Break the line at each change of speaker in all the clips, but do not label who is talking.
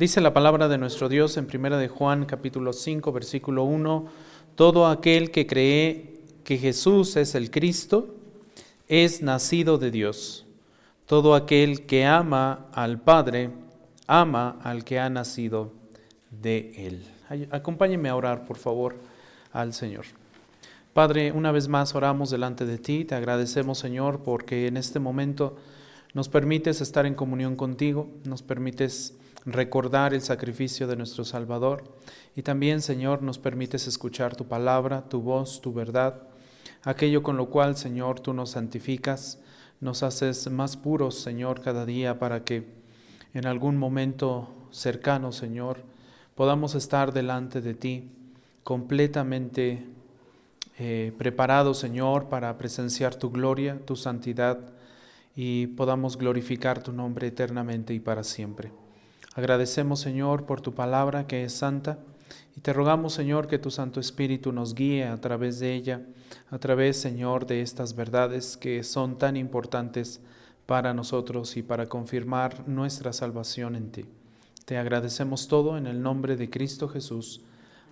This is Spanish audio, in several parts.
Dice la palabra de nuestro Dios en 1 de Juan capítulo 5 versículo 1, todo aquel que cree que Jesús es el Cristo es nacido de Dios. Todo aquel que ama al Padre ama al que ha nacido de él. Acompáñeme a orar, por favor, al Señor. Padre, una vez más oramos delante de ti, te agradecemos, Señor, porque en este momento nos permites estar en comunión contigo, nos permites recordar el sacrificio de nuestro Salvador y también, Señor, nos permites escuchar tu palabra, tu voz, tu verdad, aquello con lo cual, Señor, tú nos santificas, nos haces más puros, Señor, cada día para que en algún momento cercano, Señor, podamos estar delante de ti completamente eh, preparados, Señor, para presenciar tu gloria, tu santidad y podamos glorificar tu nombre eternamente y para siempre. Agradecemos, Señor, por tu palabra que es santa y te rogamos, Señor, que tu Santo Espíritu nos guíe a través de ella, a través, Señor, de estas verdades que son tan importantes para nosotros y para confirmar nuestra salvación en ti. Te agradecemos todo en el nombre de Cristo Jesús.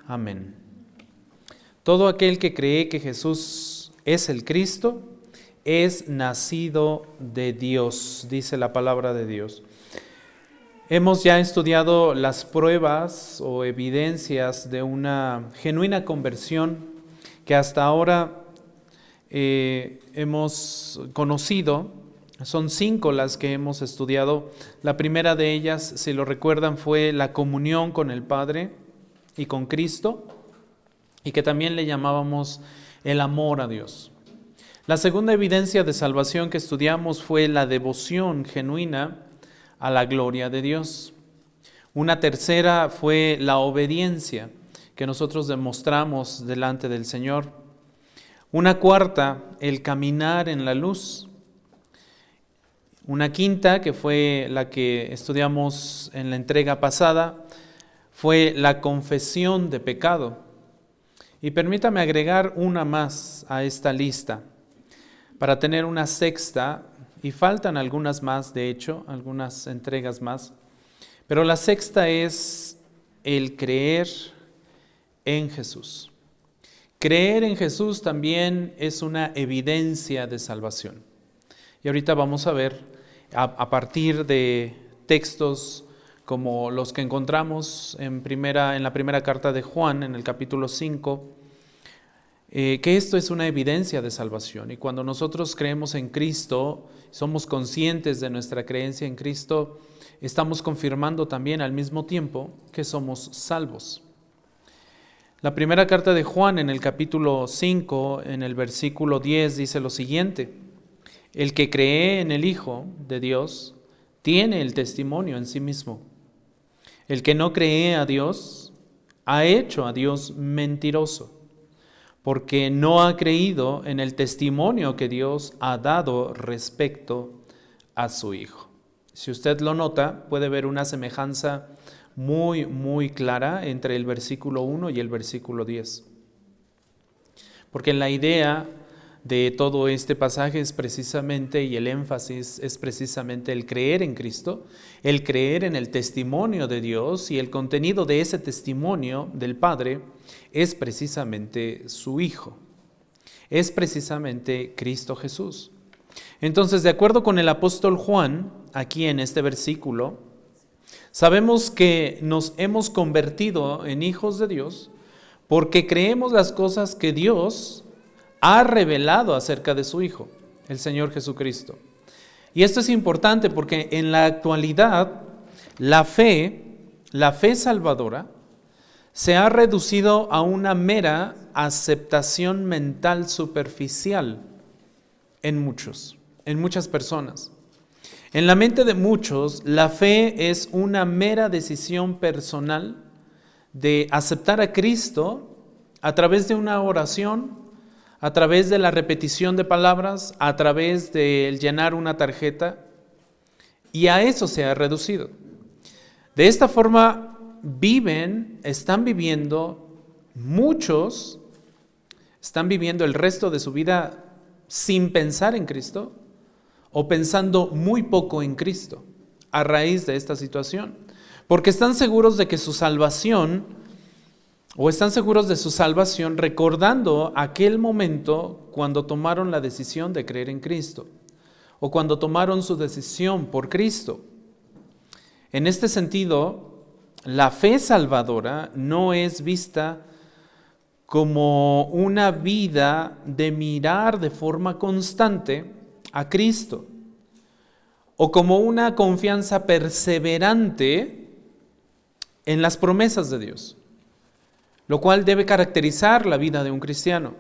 Amén. Todo aquel que cree que Jesús es el Cristo es nacido de Dios, dice la palabra de Dios. Hemos ya estudiado las pruebas o evidencias de una genuina conversión que hasta ahora eh, hemos conocido son cinco las que hemos estudiado. La primera de ellas, si lo recuerdan, fue la comunión con el Padre y con Cristo, y que también le llamábamos el amor a Dios. La segunda evidencia de salvación que estudiamos fue la devoción genuina a la gloria de Dios. Una tercera fue la obediencia que nosotros demostramos delante del Señor. Una cuarta, el caminar en la luz. Una quinta, que fue la que estudiamos en la entrega pasada, fue la confesión de pecado. Y permítame agregar una más a esta lista para tener una sexta, y faltan algunas más, de hecho, algunas entregas más, pero la sexta es el creer en Jesús. Creer en Jesús también es una evidencia de salvación. Y ahorita vamos a ver a, partir de textos como los que encontramos en, primera, en la primera carta de Juan, en el capítulo 5, eh, que esto es una evidencia de salvación. Y cuando nosotros creemos en Cristo, somos conscientes de nuestra creencia en Cristo, estamos confirmando también al mismo tiempo que somos salvos. La primera carta de Juan en el capítulo 5, en el versículo 10, dice lo siguiente. El que cree en el Hijo de Dios tiene el testimonio en sí mismo. El que no cree a Dios ha hecho a Dios mentiroso, porque no ha creído en el testimonio que Dios ha dado respecto a su Hijo. Si usted lo nota, puede ver una semejanza muy, muy clara entre el versículo 1 y el versículo 10. Porque en la idea de todo este pasaje es precisamente, y el énfasis es precisamente el creer en Cristo, el creer en el testimonio de Dios y el contenido de ese testimonio del Padre es precisamente su Hijo, es precisamente Cristo Jesús. Entonces, de acuerdo con el apóstol Juan, aquí en este versículo, sabemos que nos hemos convertido en hijos de Dios porque creemos las cosas que Dios ha revelado acerca de su Hijo, el Señor Jesucristo. Y esto es importante porque en la actualidad la fe, la fe salvadora, se ha reducido a una mera aceptación mental superficial en muchos, en muchas personas. En la mente de muchos, la fe es una mera decisión personal de aceptar a Cristo a través de una oración a través de la repetición de palabras, a través del llenar una tarjeta, y a eso se ha reducido. De esta forma viven, están viviendo, muchos están viviendo el resto de su vida sin pensar en Cristo o pensando muy poco en Cristo a raíz de esta situación. Porque están seguros de que su salvación, o están seguros de su salvación recordando aquel momento cuando tomaron la decisión de creer en Cristo, o cuando tomaron su decisión por Cristo. En este sentido, la fe salvadora no es vista como una vida de mirar de forma constante a Cristo o como una confianza perseverante en las promesas de Dios, lo cual debe caracterizar la vida de un cristiano.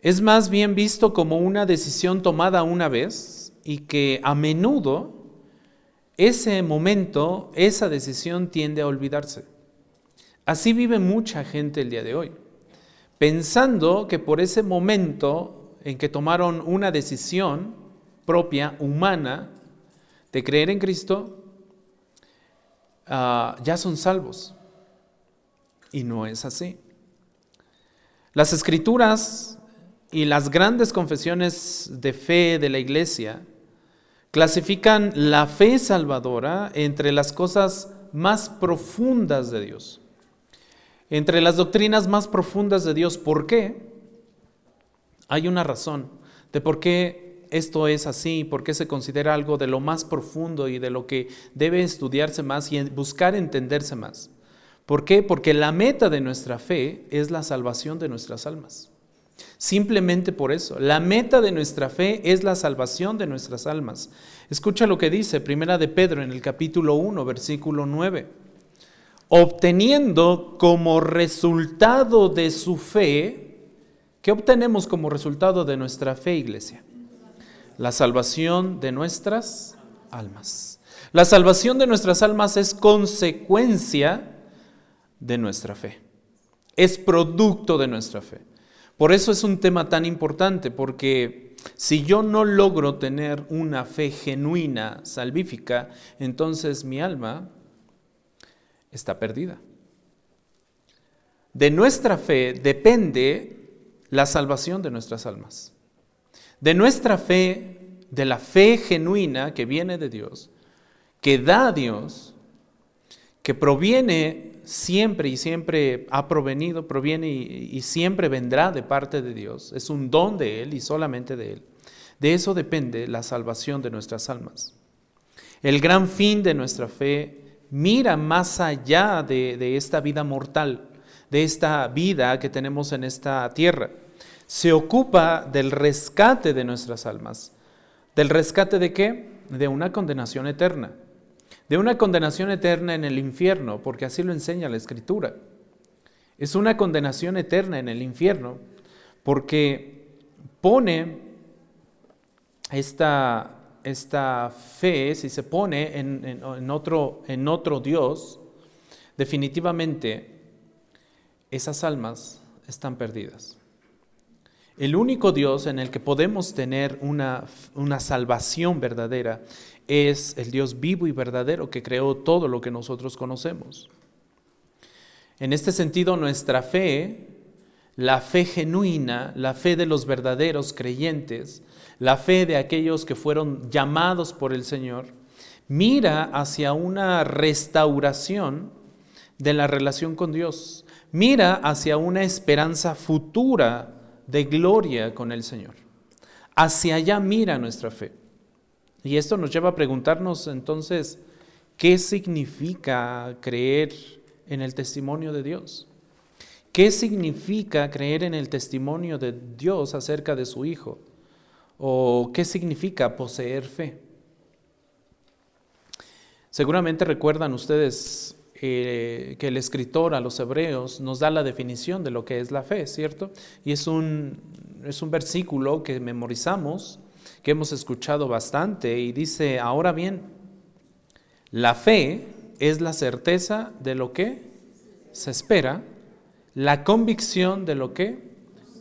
Es más bien visto como una decisión tomada una vez y que a menudo ese momento, esa decisión tiende a olvidarse. Así vive mucha gente el día de hoy, pensando que por ese momento en que tomaron una decisión propia, humana, de creer en Cristo, ah, ya son salvos. Y no es así. Las escrituras y las grandes confesiones de fe de la iglesia clasifican la fe salvadora entre las cosas más profundas de Dios, entre las doctrinas más profundas de Dios. ¿Por qué? Hay una razón de por qué esto es así, por qué se considera algo de lo más profundo y de lo que debe estudiarse más y buscar entenderse más. ¿Por qué? Porque la meta de nuestra fe es la salvación de nuestras almas. Simplemente por eso. La meta de nuestra fe es la salvación de nuestras almas. Escucha lo que dice Primera de Pedro en el capítulo 1, versículo 9. Obteniendo como resultado de su fe, ¿qué obtenemos como resultado de nuestra fe, iglesia? La salvación de nuestras almas. La salvación de nuestras almas es consecuencia de nuestra fe. Es producto de nuestra fe. Por eso es un tema tan importante, porque si yo no logro tener una fe genuina, salvífica, entonces mi alma está perdida. De nuestra fe depende la salvación de nuestras almas. De nuestra fe, de la fe genuina que viene de Dios, que da a Dios, que proviene siempre y siempre ha provenido, proviene y, siempre vendrá de parte de Dios. Es un don de Él y solamente de Él. De eso depende la salvación de nuestras almas. El gran fin de nuestra fe mira más allá de, esta vida mortal, de esta vida que tenemos en esta tierra. Se ocupa del rescate de nuestras almas. ¿Del rescate de qué? De una condenación eterna de una condenación eterna en el infierno, porque así lo enseña la Escritura. Es una condenación eterna en el infierno, porque pone esta, esta fe, si se pone en, otro, en otro Dios, definitivamente esas almas están perdidas. El único Dios en el que podemos tener una, una salvación verdadera es el Dios vivo y verdadero que creó todo lo que nosotros conocemos. En este sentido, nuestra fe, la fe genuina, la fe de los verdaderos creyentes, la fe de aquellos que fueron llamados por el Señor, mira hacia una restauración de la relación con Dios, mira hacia una esperanza futura de gloria con el Señor. Hacia allá mira nuestra fe. Y esto nos lleva a preguntarnos entonces, ¿qué significa creer en el testimonio de Dios? ¿Qué significa creer en el testimonio de Dios acerca de su Hijo? ¿O qué significa poseer fe? Seguramente recuerdan ustedes eh, que el escritor a los hebreos nos da la definición de lo que es la fe, ¿cierto? Y es un, es un versículo que memorizamos que hemos escuchado bastante y dice, ahora bien, la fe es la certeza de lo que se espera, la convicción de lo que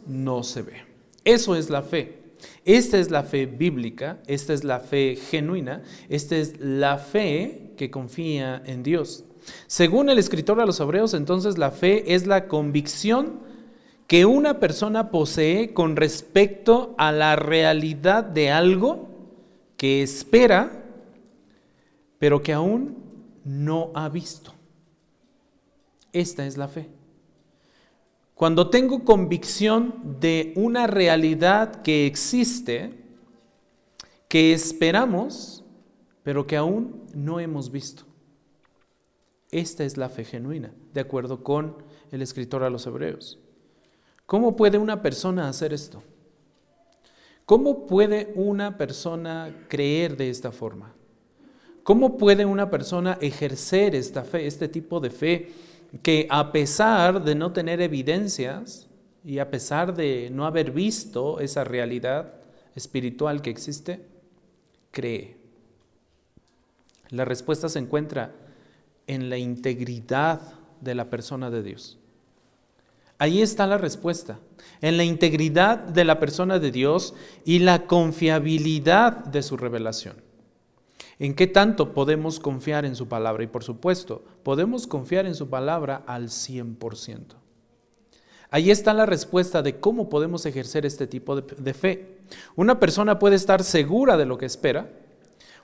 no se ve. Eso es la fe. Esta es la fe bíblica, esta es la fe genuina, esta es la fe que confía en Dios. Según el escritor de los Hebreos, entonces la fe es la convicción que una persona posee con respecto a la realidad de algo que espera, pero que aún no ha visto. Esta es la fe. Cuando tengo convicción de una realidad que existe, que esperamos, pero que aún no hemos visto. Esta es la fe genuina, de acuerdo con el escritor a los hebreos. ¿Cómo puede una persona hacer esto? ¿Cómo puede una persona creer de esta forma? ¿Cómo puede una persona ejercer esta fe, este tipo de fe, que a pesar de no tener evidencias y a pesar de no haber visto esa realidad espiritual que existe, cree? La respuesta se encuentra en la integridad de la persona de Dios. Ahí está la respuesta, en la integridad de la persona de Dios y la confiabilidad de su revelación. ¿En qué tanto podemos confiar en su palabra? Y por supuesto, podemos confiar en su palabra al 100%. Ahí está la respuesta de cómo podemos ejercer este tipo de, de, fe. Una persona puede estar segura de lo que espera,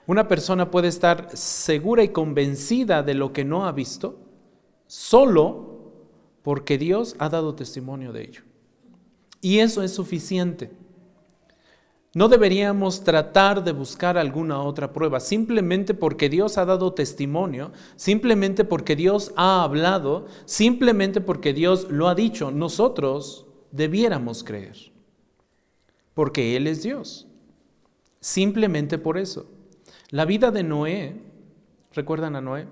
una persona puede estar segura y convencida de lo que no ha visto, solo porque Dios ha dado testimonio de ello. Y eso es suficiente. No deberíamos tratar de buscar alguna otra prueba, simplemente porque Dios ha dado testimonio, simplemente porque Dios ha hablado, simplemente porque Dios lo ha dicho, nosotros debiéramos creer, porque Él es Dios. Simplemente por eso. La vida de Noé, ¿recuerdan a Noé?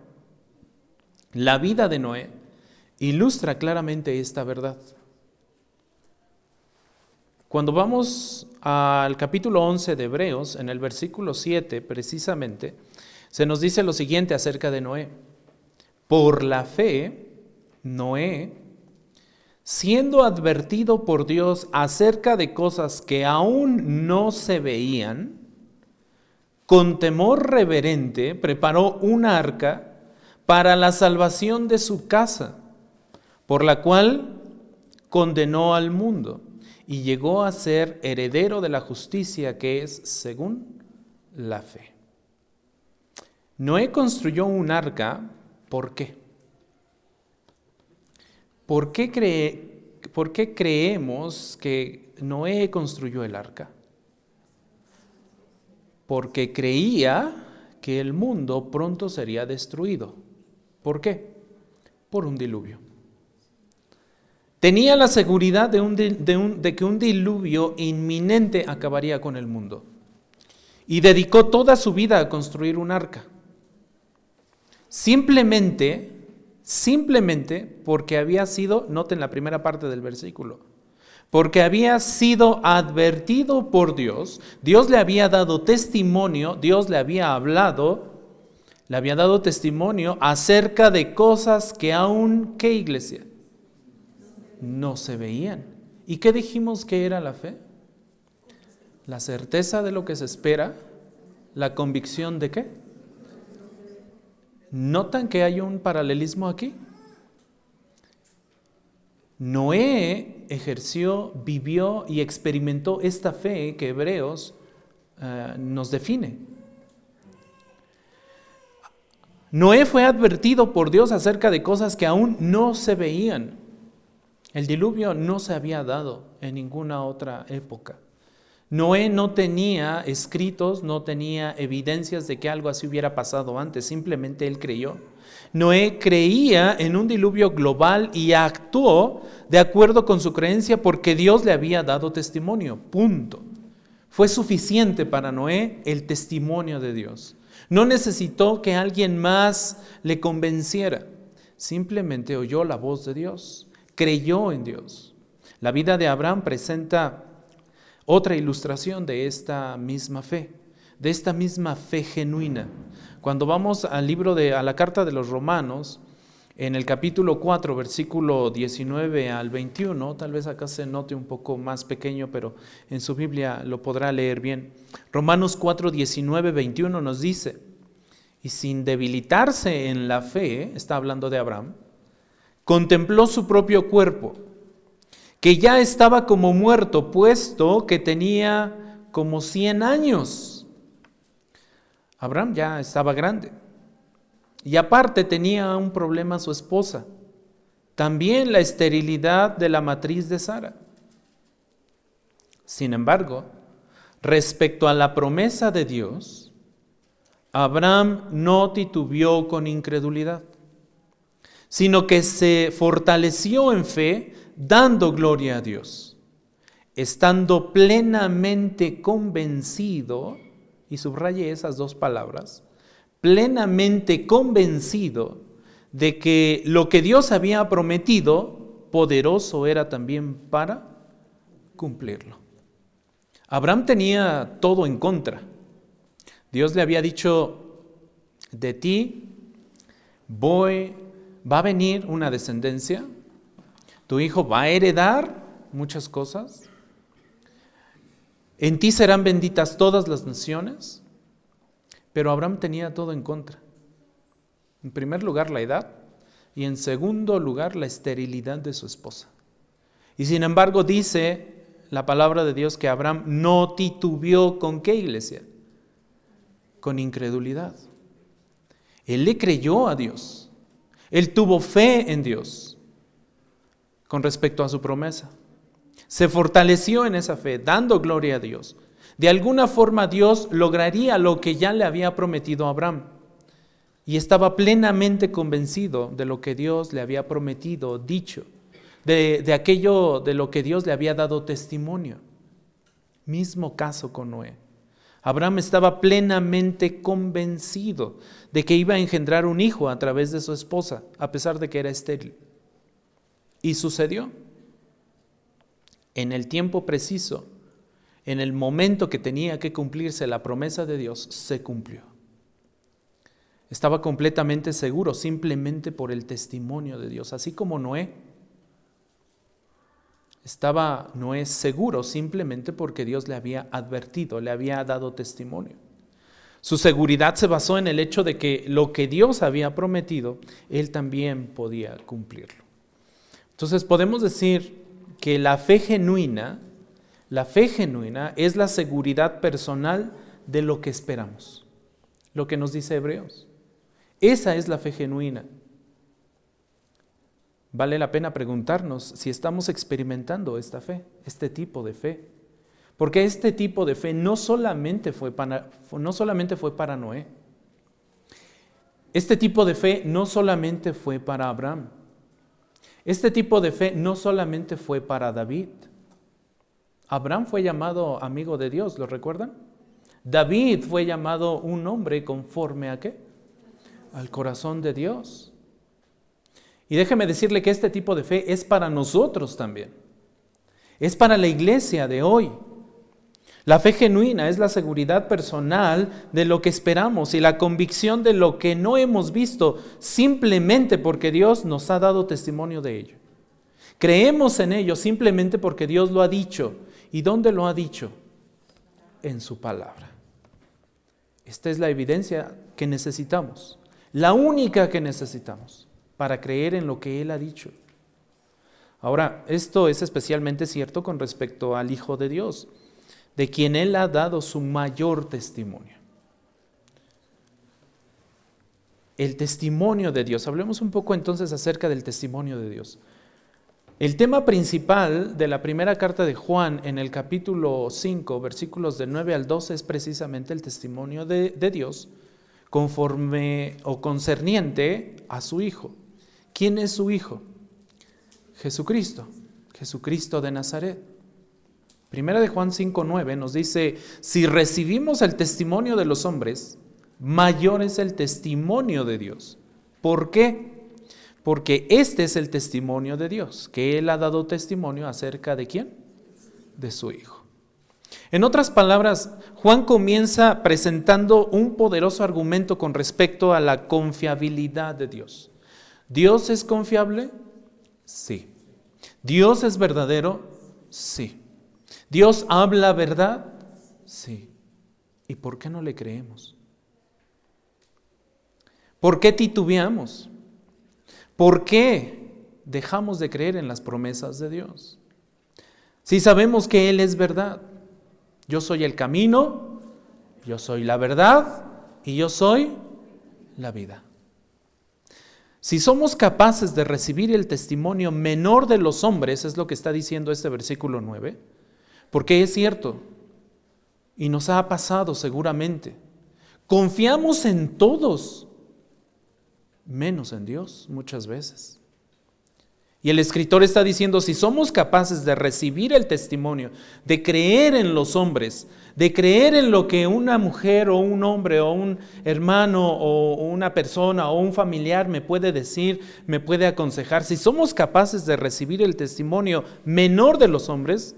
La vida de Noé ilustra claramente esta verdad. Cuando vamos al capítulo 11 de Hebreos, en el versículo 7 precisamente, se nos dice lo siguiente acerca de Noé. Por la fe, Noé, siendo advertido por Dios acerca de cosas que aún no se veían, con temor reverente preparó un arca para la salvación de su casa, por la cual condenó al mundo y llegó a ser heredero de la justicia que es según la fe. Noé construyó un arca, ¿por qué? ¿Por qué, ¿Por qué creemos que Noé construyó el arca? Porque creía que el mundo pronto sería destruido. ¿Por qué? Por un diluvio. Tenía la seguridad de, que un diluvio inminente acabaría con el mundo. Y dedicó toda su vida a construir un arca. Simplemente, simplemente porque había sido, noten la primera parte del versículo, porque había sido advertido por Dios, Dios le había dado testimonio, Dios le había hablado, le había dado testimonio acerca de cosas que aún, ¿qué iglesia? No se veían. ¿Y qué dijimos que era la fe? La certeza de lo que se espera, la convicción de qué. ¿Notan que hay un paralelismo aquí? Noé ejerció, vivió y experimentó esta fe que Hebreos eh, nos define. Noé fue advertido por Dios acerca de cosas que aún no se veían. El diluvio no se había dado en ninguna otra época. Noé no tenía escritos, no tenía evidencias de que algo así hubiera pasado antes, simplemente él creyó. Noé creía en un diluvio global y actuó de acuerdo con su creencia porque Dios le había dado testimonio, punto. Fue suficiente para Noé el testimonio de Dios. No necesitó que alguien más le convenciera, simplemente oyó la voz de Dios creyó en Dios. La vida de Abraham presenta otra ilustración de esta misma fe, de esta misma fe genuina. Cuando vamos al libro de a la carta de los Romanos, en el capítulo 4, versículo 19 al 21, tal vez acá se note un poco más pequeño, pero en su Biblia lo podrá leer bien. Romanos 4, 19, 21 nos dice, y sin debilitarse en la fe, está hablando de Abraham, contempló su propio cuerpo, que ya estaba como muerto, puesto que tenía como 100 años. Abraham ya estaba grande. Y aparte tenía un problema su esposa, también la esterilidad de la matriz de Sara. Sin embargo, respecto a la promesa de Dios, Abraham no titubeó con incredulidad, sino que se fortaleció en fe, dando gloria a Dios, estando plenamente convencido, y subrayé esas dos palabras, plenamente convencido de que lo que Dios había prometido, poderoso era también para cumplirlo. Abraham tenía todo en contra. Dios le había dicho, de ti voy, va a venir una descendencia, tu hijo va a heredar muchas cosas, en ti serán benditas todas las naciones, pero Abraham tenía todo en contra. En primer lugar, la edad y en segundo lugar, la esterilidad de su esposa. Y sin embargo dice la palabra de Dios que Abraham no titubeó con qué iglesia? Con incredulidad. Él le creyó a Dios. Él tuvo fe en Dios con respecto a su promesa. Se fortaleció en esa fe, dando gloria a Dios. De alguna forma Dios lograría lo que ya le había prometido a Abraham. Y estaba plenamente convencido de lo que Dios le había prometido, dicho de, aquello de lo que Dios le había dado testimonio. Mismo caso con Noé. Abraham estaba plenamente convencido de que iba a engendrar un hijo a través de su esposa, a pesar de que era estéril. Y sucedió. En el tiempo preciso, en el momento que tenía que cumplirse la promesa de Dios, se cumplió. Estaba completamente seguro simplemente por el testimonio de Dios, así como Noé estaba Noé seguro simplemente porque Dios le había advertido, le había dado testimonio. Su seguridad se basó en el hecho de que lo que Dios había prometido, él también podía cumplirlo. Entonces podemos decir que la fe genuina, la fe genuina es la seguridad personal de lo que esperamos, lo que nos dice Hebreos. Esa es la fe genuina vale la pena preguntarnos si estamos experimentando esta fe, este tipo de fe. Porque este tipo de fe no solamente fue para, no solamente fue para Noé. Este tipo de fe no solamente fue para Abraham. Este tipo de fe no solamente fue para David. Abraham fue llamado amigo de Dios, ¿lo recuerdan? David fue llamado un hombre conforme a qué? Al corazón de Dios. Y déjeme decirle que este tipo de fe es para nosotros también. Es para la iglesia de hoy. La fe genuina es la seguridad personal de lo que esperamos y la convicción de lo que no hemos visto simplemente porque Dios nos ha dado testimonio de ello. Creemos en ello simplemente porque Dios lo ha dicho. ¿Y dónde lo ha dicho? En su palabra. Esta es la evidencia que necesitamos, la única que necesitamos para creer en lo que Él ha dicho. Ahora, esto es especialmente cierto con respecto al Hijo de Dios, de quien Él ha dado su mayor testimonio. El testimonio de Dios. Hablemos un poco entonces acerca del testimonio de Dios. El tema principal de la primera carta de Juan en el capítulo 5, versículos de 9 al 12, es precisamente el testimonio de, de Dios conforme o concerniente a su Hijo. ¿Quién es su Hijo? Jesucristo, Jesucristo de Nazaret. Primera de Juan 5:9 nos dice, si recibimos el testimonio de los hombres, mayor es el testimonio de Dios. ¿Por qué? Porque este es el testimonio de Dios, que Él ha dado testimonio acerca de quién? De su Hijo. En otras palabras, Juan comienza presentando un poderoso argumento con respecto a la confiabilidad de Dios. ¿Dios es confiable? Sí. ¿Dios es verdadero? Sí. ¿Dios habla verdad? Sí. ¿Y por qué no le creemos? ¿Por qué titubeamos? ¿Por qué dejamos de creer en las promesas de Dios? Si sabemos que Él es verdad, yo soy el camino, yo soy la verdad y yo soy la vida. Si somos capaces de recibir el testimonio menor de los hombres, es lo que está diciendo este versículo 9, porque es cierto, y nos ha pasado seguramente, confiamos en todos, menos en Dios muchas veces. Y el escritor está diciendo, si somos capaces de recibir el testimonio, de creer en los hombres, de creer en lo que una mujer o un hombre o un hermano o una persona o un familiar me puede decir, me puede aconsejar, si somos capaces de recibir el testimonio menor de los hombres,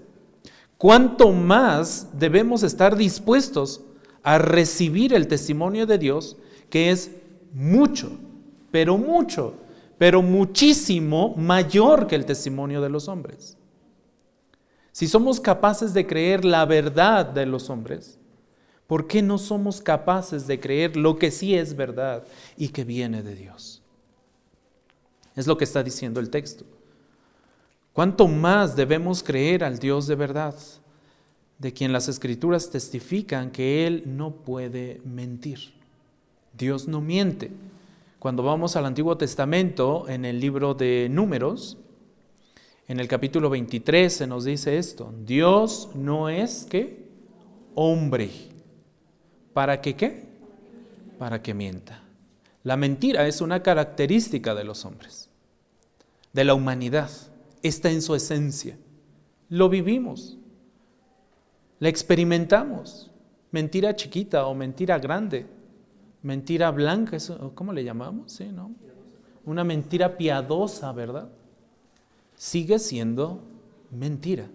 ¿cuánto más debemos estar dispuestos a recibir el testimonio de Dios, que es mucho, pero mucho pero muchísimo mayor que el testimonio de los hombres. Si somos capaces de creer la verdad de los hombres, ¿por qué no somos capaces de creer lo que sí es verdad y que viene de Dios? Es lo que está diciendo el texto. ¿Cuánto más debemos creer al Dios de verdad, de quien las escrituras testifican que Él no puede mentir? Dios no miente. Cuando vamos al Antiguo Testamento, en el libro de Números, en el capítulo 23 se nos dice esto, Dios no es que hombre, ¿para que qué? Para que mienta. La mentira es una característica de los hombres, de la humanidad, está en su esencia. Lo vivimos, la experimentamos, mentira chiquita o mentira grande Mentira blanca, ¿cómo le llamamos? Sí, ¿no? Una mentira piadosa, ¿verdad? Sigue siendo mentira.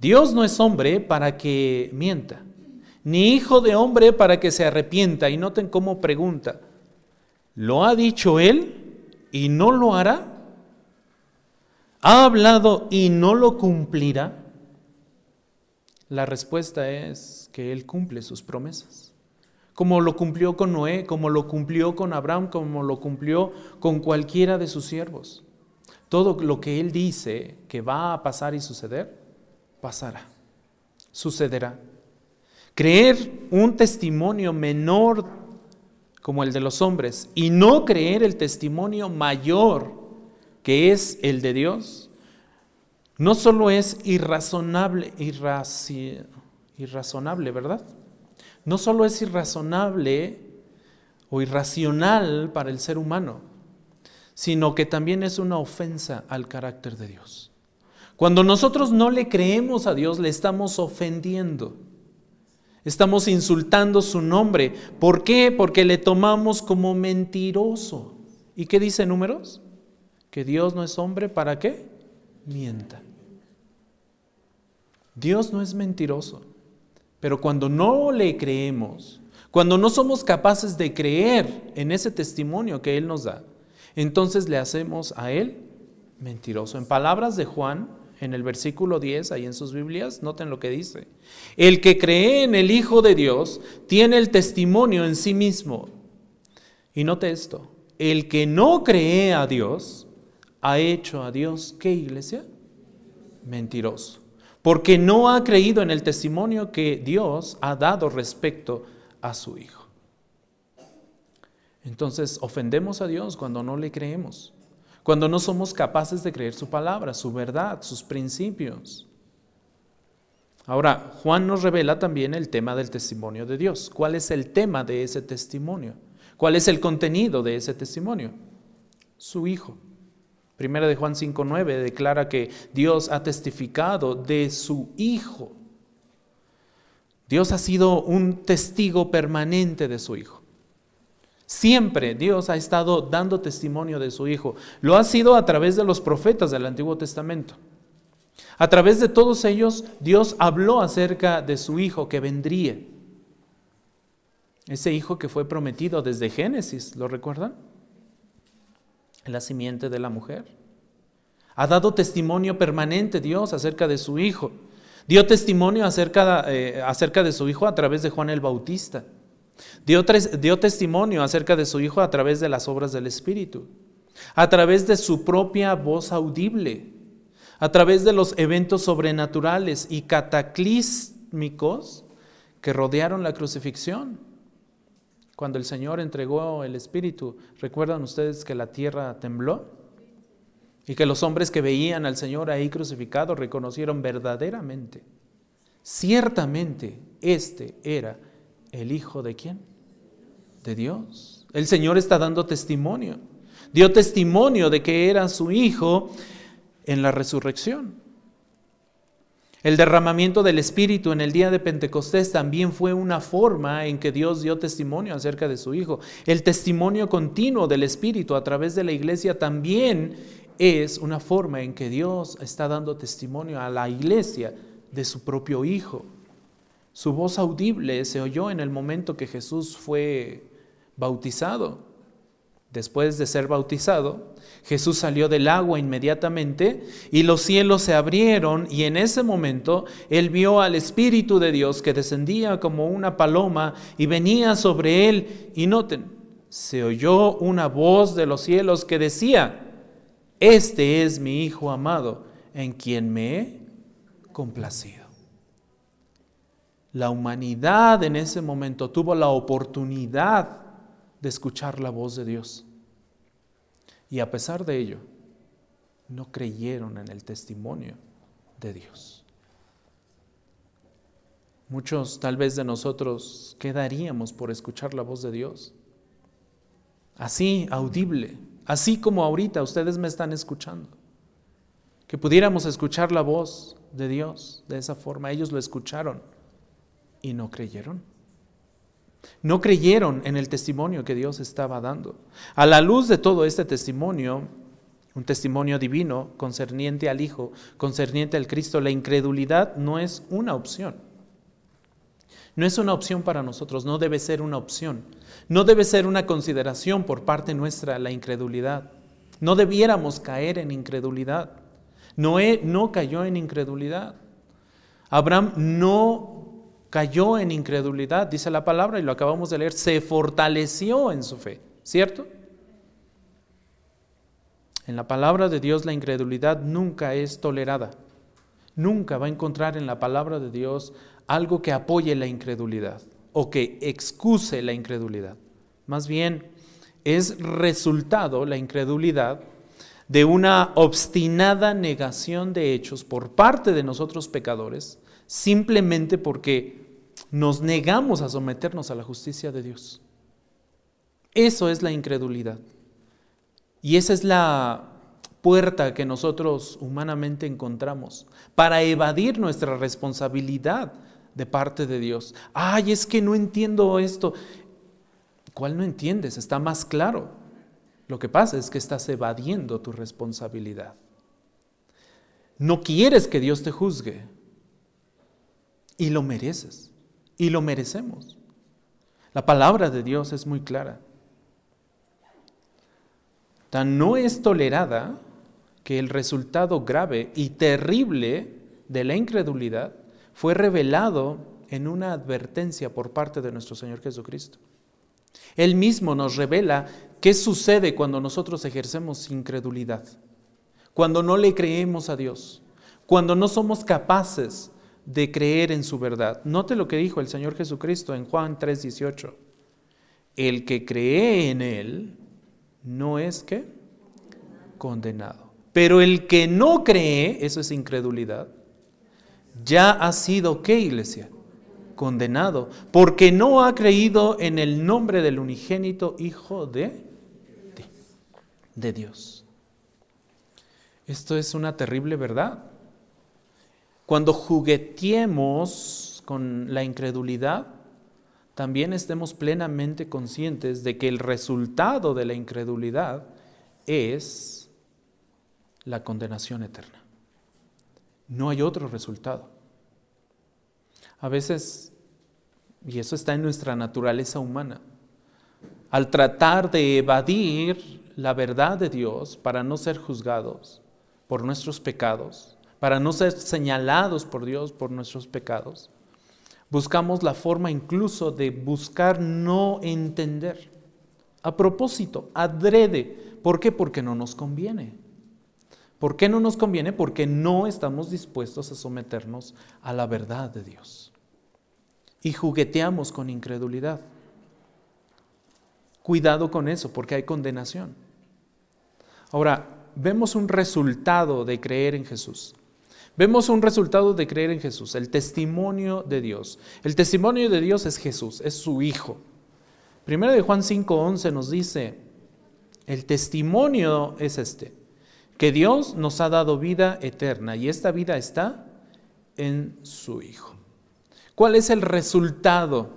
Dios no es hombre para que mienta, ni hijo de hombre para que se arrepienta. Y noten cómo pregunta, ¿lo ha dicho él y no lo hará? ¿Ha hablado y no lo cumplirá? La respuesta es que él cumple sus promesas como lo cumplió con Noé, como lo cumplió con Abraham, como lo cumplió con cualquiera de sus siervos. Todo lo que Él dice que va a pasar y suceder, pasará, sucederá. Creer un testimonio menor como el de los hombres y no creer el testimonio mayor que es el de Dios, no solo es irrazonable, irrazonable, ¿verdad? no solo es irrazonable o irracional para el ser humano, sino que también es una ofensa al carácter de Dios. Cuando nosotros no le creemos a Dios, le estamos ofendiendo. Estamos insultando su nombre. ¿Por qué? Porque le tomamos como mentiroso. ¿Y qué dice números? Que Dios no es hombre para qué? Mienta. Dios no es mentiroso. Pero cuando no le creemos, cuando no somos capaces de creer en ese testimonio que Él nos da, entonces le hacemos a Él mentiroso. En palabras de Juan, en el versículo 10, ahí en sus Biblias, noten lo que dice. El que cree en el Hijo de Dios tiene el testimonio en sí mismo. Y note esto, el que no cree a Dios ha hecho a Dios, ¿qué iglesia? Mentiroso porque no ha creído en el testimonio que Dios ha dado respecto a su Hijo. Entonces ofendemos a Dios cuando no le creemos, cuando no somos capaces de creer su palabra, su verdad, sus principios. Ahora, Juan nos revela también el tema del testimonio de Dios. ¿Cuál es el tema de ese testimonio? ¿Cuál es el contenido de ese testimonio? Su Hijo. Primera de Juan 5.9 declara que Dios ha testificado de su Hijo. Dios ha sido un testigo permanente de su Hijo. Siempre Dios ha estado dando testimonio de su Hijo. Lo ha sido a través de los profetas del Antiguo Testamento. A través de todos ellos, Dios habló acerca de su Hijo que vendría. Ese Hijo que fue prometido desde Génesis, ¿lo recuerdan? la simiente de la mujer. Ha dado testimonio permanente Dios acerca de su Hijo. Dio testimonio acerca, eh, acerca de su Hijo a través de Juan el Bautista. Dio, dio testimonio acerca de su Hijo a través de las obras del Espíritu. A través de su propia voz audible. A través de los eventos sobrenaturales y cataclísmicos que rodearon la crucifixión Cuando el Señor entregó el Espíritu, ¿recuerdan ustedes que la tierra tembló? Y que los hombres que veían al Señor ahí crucificado reconocieron verdaderamente, ciertamente, este era el Hijo de quién? De Dios. El Señor está dando testimonio. Dio testimonio de que era su Hijo en la resurrección. El derramamiento del Espíritu en el día de Pentecostés también fue una forma en que Dios dio testimonio acerca de su Hijo. El testimonio continuo del Espíritu a través de la iglesia también es una forma en que Dios está dando testimonio a la iglesia de su propio Hijo. Su voz audible se oyó en el momento que Jesús fue bautizado. Después de ser bautizado, Jesús salió del agua inmediatamente y los cielos se abrieron y en ese momento él vio al Espíritu de Dios que descendía como una paloma y venía sobre él y noten, se oyó una voz de los cielos que decía, este es mi Hijo amado en quien me he complacido. La humanidad en ese momento tuvo la oportunidad de escuchar la voz de Dios. Y a pesar de ello, no creyeron en el testimonio de Dios. Muchos tal vez de nosotros quedaríamos por escuchar la voz de Dios. Así, audible, así como ahorita ustedes me están escuchando. Que pudiéramos escuchar la voz de Dios de esa forma. Ellos lo escucharon y no creyeron. No creyeron en el testimonio que Dios estaba dando. A la luz de todo este testimonio, un testimonio divino concerniente al Hijo, concerniente al Cristo, la incredulidad no es una opción. No es una opción para nosotros, no debe ser una opción. No debe ser una consideración por parte nuestra la incredulidad. No debiéramos caer en incredulidad. Noé no cayó en incredulidad. Abraham no cayó en incredulidad, dice la palabra y lo acabamos de leer, se fortaleció en su fe, ¿cierto? En la palabra de Dios la incredulidad nunca es tolerada. Nunca va a encontrar en la palabra de Dios algo que apoye la incredulidad o que excuse la incredulidad. Más bien, es resultado la incredulidad de una obstinada negación de hechos por parte de nosotros pecadores, simplemente porque nos negamos a someternos a la justicia de Dios. Eso es la incredulidad. Y esa es la puerta que nosotros humanamente encontramos para evadir nuestra responsabilidad de parte de Dios. Ay, es que no entiendo esto. ¿Cuál no entiendes? Está más claro. Lo que pasa es que estás evadiendo tu responsabilidad. No quieres que Dios te juzgue y lo mereces y lo merecemos. La palabra de Dios es muy clara. Tan no es tolerada que el resultado grave y terrible de la incredulidad fue revelado en una advertencia por parte de nuestro Señor Jesucristo. Él mismo nos revela qué sucede cuando nosotros ejercemos incredulidad, cuando no le creemos a Dios, cuando no somos capaces de creer en su verdad. Note lo que dijo el Señor Jesucristo en Juan 3:18. El que cree en Él no es que condenado. Pero el que no cree, eso es incredulidad, ya ha sido, ¿qué iglesia? Condenado, porque no ha creído en el nombre del unigénito Hijo de, de, de Dios. Esto es una terrible verdad. Cuando jugueteemos con la incredulidad, también estemos plenamente conscientes de que el resultado de la incredulidad es la condenación eterna. No hay otro resultado. A veces, y eso está en nuestra naturaleza humana, al tratar de evadir la verdad de Dios para no ser juzgados por nuestros pecados, para no ser señalados por Dios por nuestros pecados. Buscamos la forma incluso de buscar no entender. A propósito, adrede. ¿Por qué? Porque no nos conviene. ¿Por qué no nos conviene? Porque no estamos dispuestos a someternos a la verdad de Dios. Y jugueteamos con incredulidad. Cuidado con eso, porque hay condenación. Ahora, vemos un resultado de creer en Jesús. Vemos un resultado de creer en Jesús, el testimonio de Dios. El testimonio de Dios es Jesús, es su Hijo. Primero de Juan 5:11 nos dice, el testimonio es este, que Dios nos ha dado vida eterna y esta vida está en su Hijo. ¿Cuál es el resultado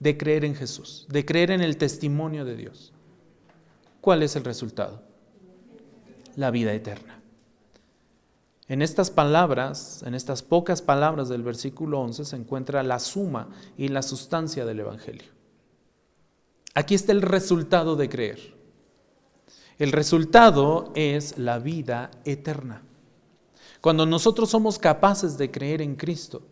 de creer en Jesús, de creer en el testimonio de Dios? ¿Cuál es el resultado? La vida eterna. En estas palabras, en estas pocas palabras del versículo 11 se encuentra la suma y la sustancia del Evangelio. Aquí está el resultado de creer. El resultado es la vida eterna. Cuando nosotros somos capaces de creer en Cristo,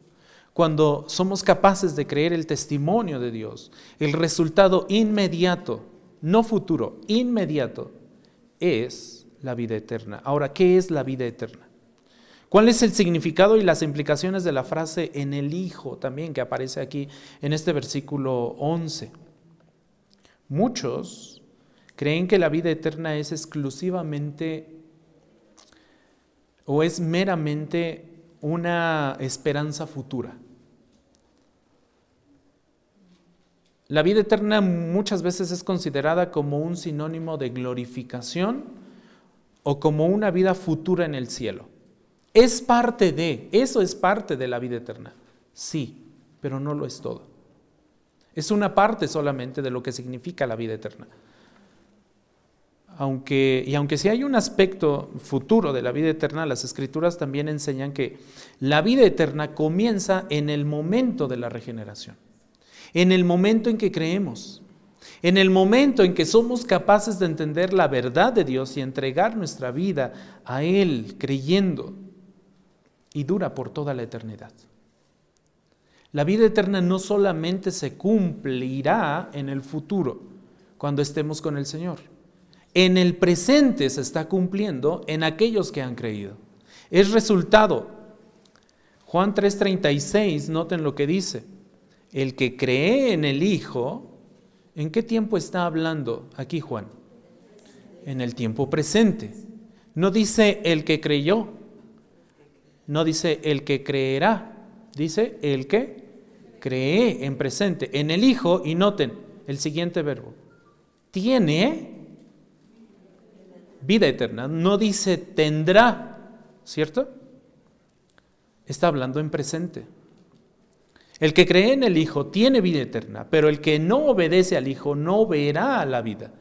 cuando somos capaces de creer el testimonio de Dios, el resultado inmediato, no futuro, inmediato, es la vida eterna. Ahora, ¿qué es la vida eterna? ¿Cuál es el significado y las implicaciones de la frase en el Hijo también que aparece aquí en este versículo 11? Muchos creen que la vida eterna es exclusivamente o es meramente una esperanza futura. La vida eterna muchas veces es considerada como un sinónimo de glorificación o como una vida futura en el cielo. Es parte de, eso es parte de la vida eterna. Sí, pero no lo es todo. Es una parte solamente de lo que significa la vida eterna. Aunque, y aunque sí hay un aspecto futuro de la vida eterna, las escrituras también enseñan que la vida eterna comienza en el momento de la regeneración, en el momento en que creemos, en el momento en que somos capaces de entender la verdad de Dios y entregar nuestra vida a Él creyendo, y dura por toda la eternidad. La vida eterna no solamente se cumplirá en el futuro, cuando estemos con el Señor. En el presente se está cumpliendo en aquellos que han creído. Es resultado. Juan 3:36, noten lo que dice. El que cree en el Hijo, ¿en qué tiempo está hablando aquí Juan? En el tiempo presente. No dice el que creyó, no dice el que creerá, dice el que cree en presente en el Hijo y noten el siguiente verbo. Tiene vida eterna. No dice tendrá, ¿cierto? Está hablando en presente. El que cree en el Hijo tiene vida eterna, pero el que no obedece al Hijo no verá la vida,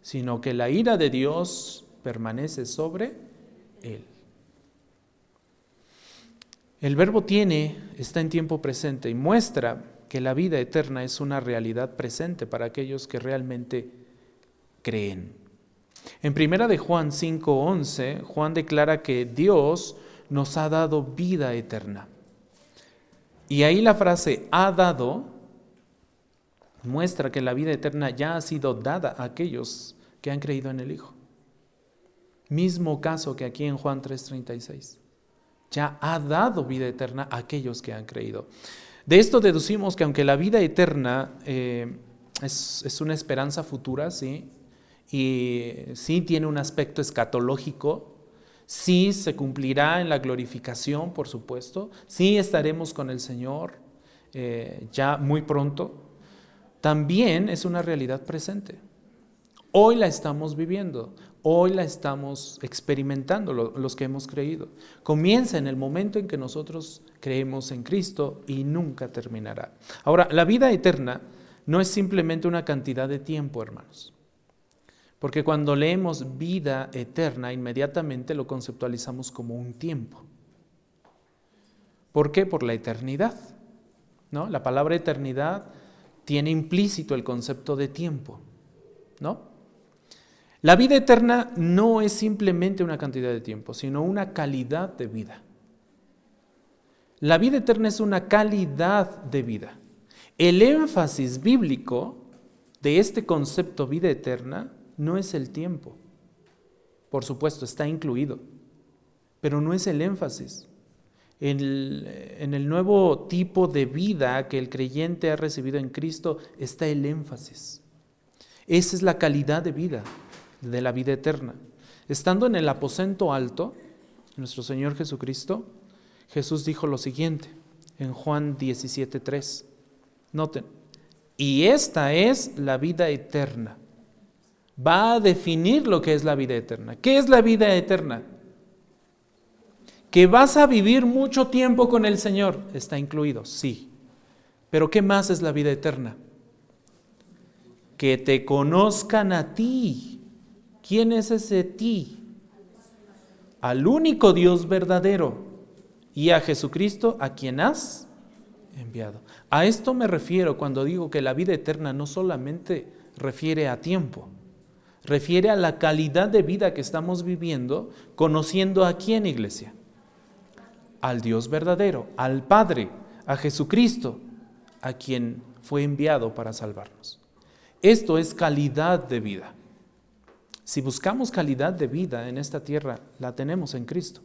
sino que la ira de Dios permanece sobre él. El verbo tiene está en tiempo presente y muestra que la vida eterna es una realidad presente para aquellos que realmente creen. En primera de Juan 5:11, Juan declara que Dios nos ha dado vida eterna. Y ahí la frase ha dado muestra que la vida eterna ya ha sido dada a aquellos que han creído en el Hijo. Mismo caso que aquí en Juan 3:36 ya ha dado vida eterna a aquellos que han creído. De esto deducimos que aunque la vida eterna eh, es, una esperanza futura, ¿sí? y sí tiene un aspecto escatológico, sí se cumplirá en la glorificación, por supuesto, sí estaremos con el Señor eh, ya muy pronto, también es una realidad presente. Hoy la estamos viviendo. Hoy la estamos experimentando los que hemos creído. Comienza en el momento en que nosotros creemos en Cristo y nunca terminará. Ahora, la vida eterna no es simplemente una cantidad de tiempo, hermanos. Porque cuando leemos vida eterna, inmediatamente lo conceptualizamos como un tiempo. ¿Por qué? Por la eternidad. ¿no? La palabra eternidad tiene implícito el concepto de tiempo. ¿no? La vida eterna no es simplemente una cantidad de tiempo, sino una calidad de vida. La vida eterna es una calidad de vida. El énfasis bíblico de este concepto vida eterna no es el tiempo. Por supuesto, está incluido, pero no es el énfasis. En el, nuevo tipo de vida que el creyente ha recibido en Cristo está el énfasis. Esa es la calidad de vida, de la vida eterna. Estando en el aposento alto, nuestro Señor Jesucristo, Jesús dijo lo siguiente en Juan 17:3. Noten, y esta es la vida eterna. Va a definir lo que es la vida eterna. ¿Qué es la vida eterna? Que vas a vivir mucho tiempo con el Señor. Está incluido, sí. Pero ¿qué más es la vida eterna? Que te conozcan a ti. ¿Quién es ese ti? Al único Dios verdadero y a Jesucristo a quien has enviado. A esto me refiero cuando digo que la vida eterna no solamente refiere a tiempo, refiere a la calidad de vida que estamos viviendo conociendo a quién iglesia. Al Dios verdadero, al Padre, a Jesucristo, a quien fue enviado para salvarnos. Esto es calidad de vida. Si buscamos calidad de vida en esta tierra, la tenemos en Cristo.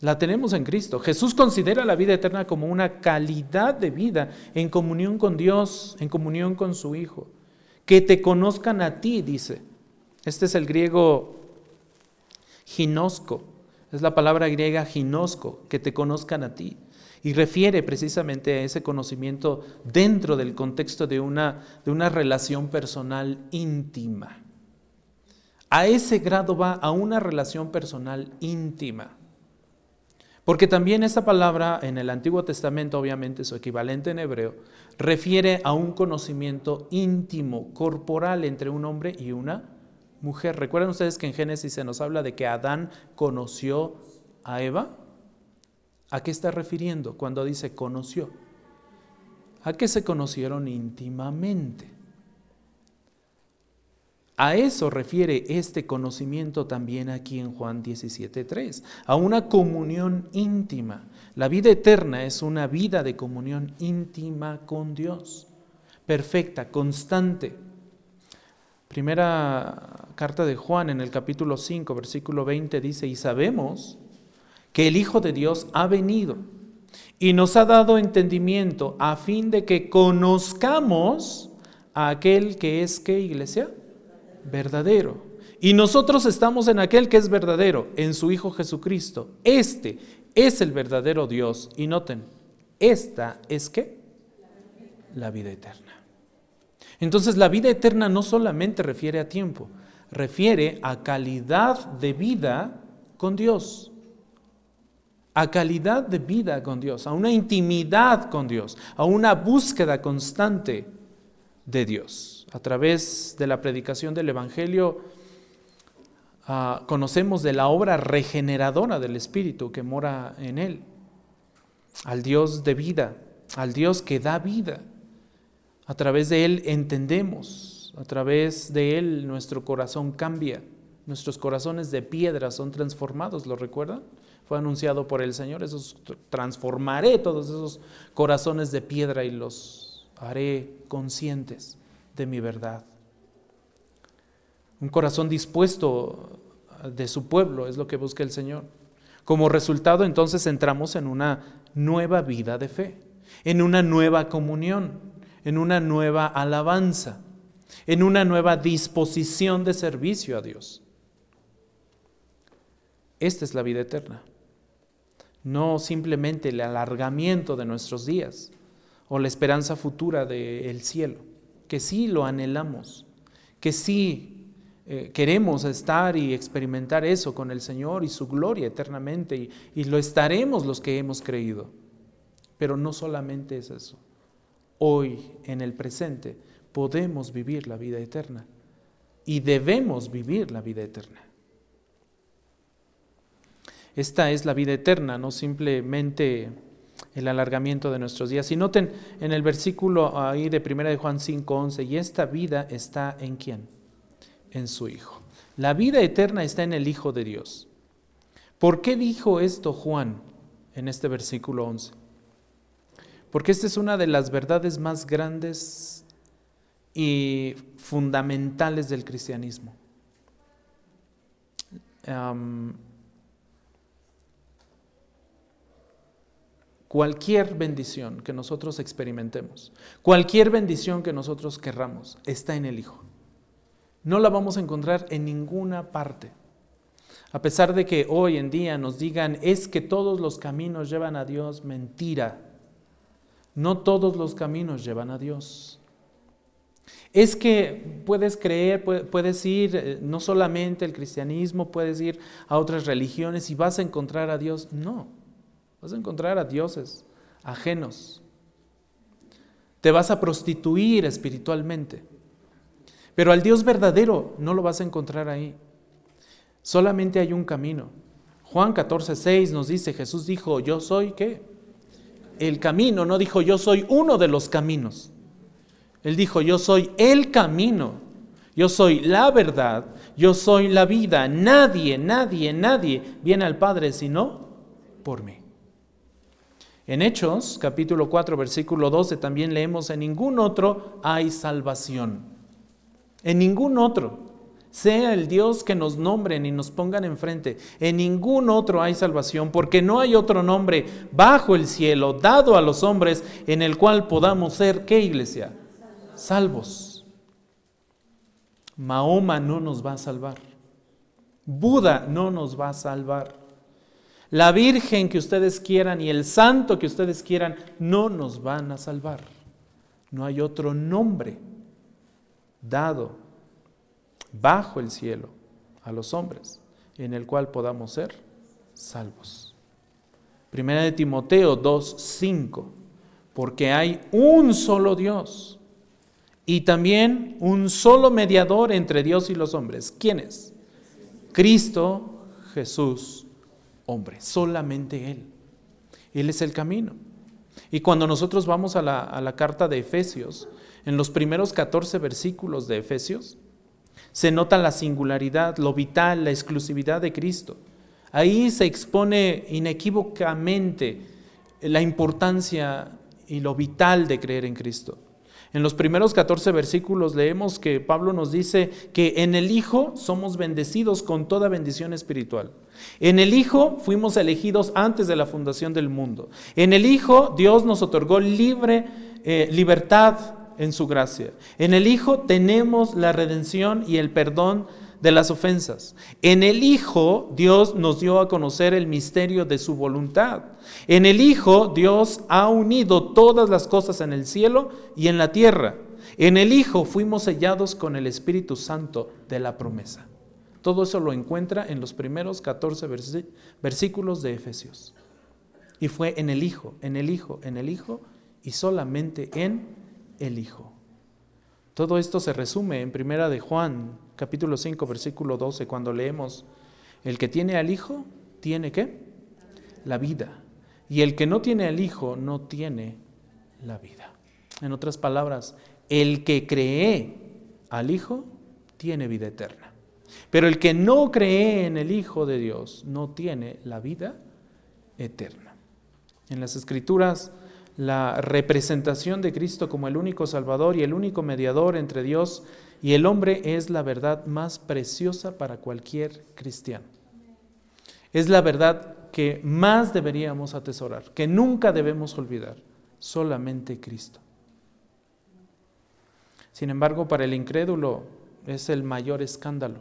La tenemos en Cristo. Jesús considera la vida eterna como una calidad de vida en comunión con Dios, en comunión con su Hijo. Que te conozcan a ti, dice. Este es el griego ginosco. Es la palabra griega ginosco, que te conozcan a ti. Y refiere precisamente a ese conocimiento dentro del contexto de una, de una relación personal íntima. A ese grado va a una relación personal íntima. Porque también esta palabra en el Antiguo Testamento, obviamente su equivalente en hebreo, refiere a un conocimiento íntimo, corporal entre un hombre y una mujer. ¿Recuerdan ustedes que en Génesis se nos habla de que Adán conoció a Eva? ¿A qué está refiriendo cuando dice conoció? A que se conocieron íntimamente. A eso refiere este conocimiento también aquí en Juan 17.3, a una comunión íntima. La vida eterna es una vida de comunión íntima con Dios, perfecta, constante. Primera carta de Juan en el capítulo 5, versículo 20 dice, y sabemos que el Hijo de Dios ha venido y nos ha dado entendimiento a fin de que conozcamos a aquel que es, ¿qué iglesia? verdadero. Y nosotros estamos en aquel que es verdadero, en su Hijo Jesucristo. Este es el verdadero Dios. Y noten, esta es qué? La vida eterna. Entonces la vida eterna no solamente refiere a tiempo, refiere a calidad de vida con Dios. A calidad de vida con Dios, a una intimidad con Dios, a una búsqueda constante de Dios a través de la predicación del Evangelio, ah, conocemos de la obra regeneradora del Espíritu que mora en Él, al Dios de vida, al Dios que da vida. A través de Él entendemos, a través de Él nuestro corazón cambia, nuestros corazones de piedra son transformados, ¿lo recuerdan? Fue anunciado por el Señor, esos, transformaré todos esos corazones de piedra y los haré conscientes de mi verdad. Un corazón dispuesto de su pueblo es lo que busca el Señor. Como resultado entonces entramos en una nueva vida de fe, en una nueva comunión, en una nueva alabanza, en una nueva disposición de servicio a Dios. Esta es la vida eterna, no simplemente el alargamiento de nuestros días o la esperanza futura del cielo que sí lo anhelamos, que sí eh, queremos estar y experimentar eso con el Señor y su gloria eternamente, y, y lo estaremos los que hemos creído. Pero no solamente es eso. Hoy, en el presente, podemos vivir la vida eterna y debemos vivir la vida eterna. Esta es la vida eterna, no simplemente el alargamiento de nuestros días. Y noten en el versículo ahí de 1 de Juan 5:11, y esta vida está en quién? En su Hijo. La vida eterna está en el Hijo de Dios. ¿Por qué dijo esto Juan en este versículo 11? Porque esta es una de las verdades más grandes y fundamentales del cristianismo. Cualquier bendición que nosotros experimentemos, cualquier bendición que nosotros querramos, está en el Hijo. No la vamos a encontrar en ninguna parte. A pesar de que hoy en día nos digan, es que todos los caminos llevan a Dios, mentira. No todos los caminos llevan a Dios. Es que puedes creer, puedes ir, eh, no solamente el cristianismo, puedes ir a otras religiones y vas a encontrar a Dios. No. Vas a encontrar a dioses ajenos. Te vas a prostituir espiritualmente. Pero al Dios verdadero no lo vas a encontrar ahí. Solamente hay un camino. Juan 14, 6 nos dice, Jesús dijo, yo soy qué? El camino, no dijo, yo soy uno de los caminos. Él dijo, yo soy el camino, yo soy la verdad, yo soy la vida. Nadie, nadie, nadie viene al Padre sino por mí. En Hechos, capítulo 4, versículo 12, también leemos, en ningún otro hay salvación. En ningún otro, sea el Dios que nos nombren y nos pongan enfrente, en ningún otro hay salvación, porque no hay otro nombre bajo el cielo dado a los hombres en el cual podamos ser, ¿qué iglesia? Salvos. Mahoma no nos va a salvar. Buda no nos va a salvar. La Virgen que ustedes quieran y el santo que ustedes quieran no nos van a salvar. No hay otro nombre dado bajo el cielo a los hombres en el cual podamos ser salvos. Primera de Timoteo 2:5, porque hay un solo Dios y también un solo mediador entre Dios y los hombres. ¿Quién es? Cristo Jesús hombre, solamente Él. Él es el camino. Y cuando nosotros vamos a la, carta de Efesios, en los primeros 14 versículos de Efesios, se nota la singularidad, lo vital, la exclusividad de Cristo. Ahí se expone inequívocamente la importancia y lo vital de creer en Cristo. En los primeros 14 versículos leemos que Pablo nos dice que en el Hijo somos bendecidos con toda bendición espiritual. En el Hijo fuimos elegidos antes de la fundación del mundo. En el Hijo Dios nos otorgó libre eh, libertad en su gracia. En el Hijo tenemos la redención y el perdón de las ofensas. En el Hijo Dios nos dio a conocer el misterio de su voluntad. En el Hijo Dios ha unido todas las cosas en el cielo y en la tierra. En el Hijo fuimos sellados con el Espíritu Santo de la promesa. Todo eso lo encuentra en los primeros 14 versículos de Efesios. Y fue en el Hijo, en el Hijo, en el Hijo y solamente en el Hijo. Todo esto se resume en Primera de Juan, capítulo 5, versículo 12, cuando leemos, el que tiene al Hijo, tiene qué? La vida. Y el que no tiene al Hijo, no tiene la vida. En otras palabras, el que cree al Hijo, tiene vida eterna. Pero el que no cree en el Hijo de Dios, no tiene la vida eterna. En las Escrituras, la representación de Cristo como el único Salvador y el único mediador entre Dios y el hombre es la verdad más preciosa para cualquier cristiano. Es la verdad que más deberíamos atesorar, que nunca debemos olvidar, solamente Cristo. Sin embargo, para el incrédulo es el mayor escándalo.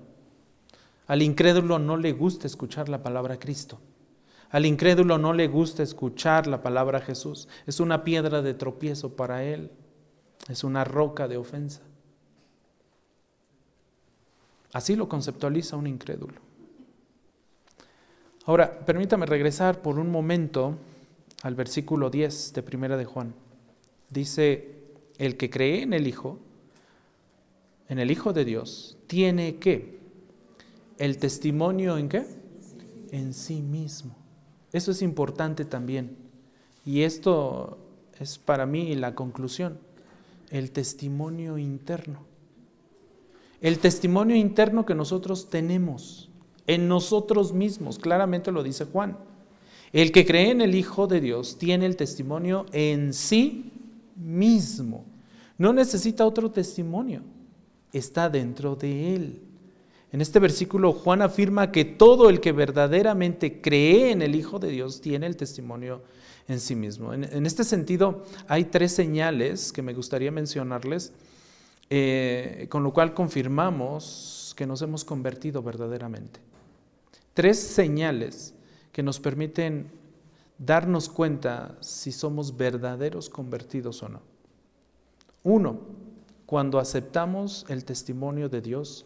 Al incrédulo no le gusta escuchar la palabra Cristo. Al incrédulo no le gusta escuchar la palabra Jesús. Es una piedra de tropiezo para él. Es una roca de ofensa. Así lo conceptualiza un incrédulo. Ahora, permítame regresar por un momento al versículo 10 de Primera de Juan. Dice, el que cree en el Hijo, en el Hijo de Dios, tiene que el testimonio en qué? En sí mismo. Eso es importante también. Y esto es para mí la conclusión, el testimonio interno. El testimonio interno que nosotros tenemos en nosotros mismos, claramente lo dice Juan. El que cree en el Hijo de Dios tiene el testimonio en sí mismo. No necesita otro testimonio, está dentro de él. En este versículo Juan afirma que todo el que verdaderamente cree en el Hijo de Dios tiene el testimonio en sí mismo. En, este sentido, hay tres señales que me gustaría mencionarles, eh, con lo cual confirmamos que nos hemos convertido verdaderamente. Tres señales que nos permiten darnos cuenta si somos verdaderos convertidos o no. Uno, cuando aceptamos el testimonio de Dios